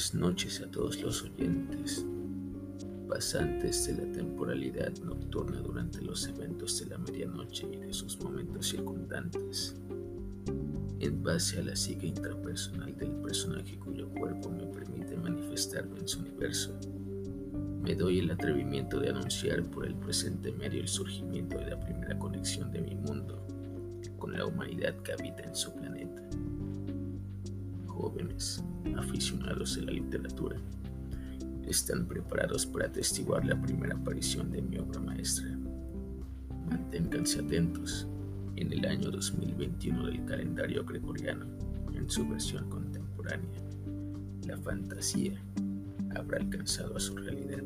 Buenas noches a todos los oyentes, pasantes de la temporalidad nocturna durante los eventos de la medianoche y de sus momentos circundantes. En base a la psique intrapersonal del personaje cuyo cuerpo me permite manifestarme en su universo, me doy el atrevimiento de anunciar por el presente medio el surgimiento de la primera conexión de mi mundo con la humanidad que habita en su planeta jóvenes aficionados a la literatura están preparados para atestiguar la primera aparición de mi obra maestra. Manténganse atentos en el año 2021 del calendario gregoriano, en su versión contemporánea. La fantasía habrá alcanzado a su realidad.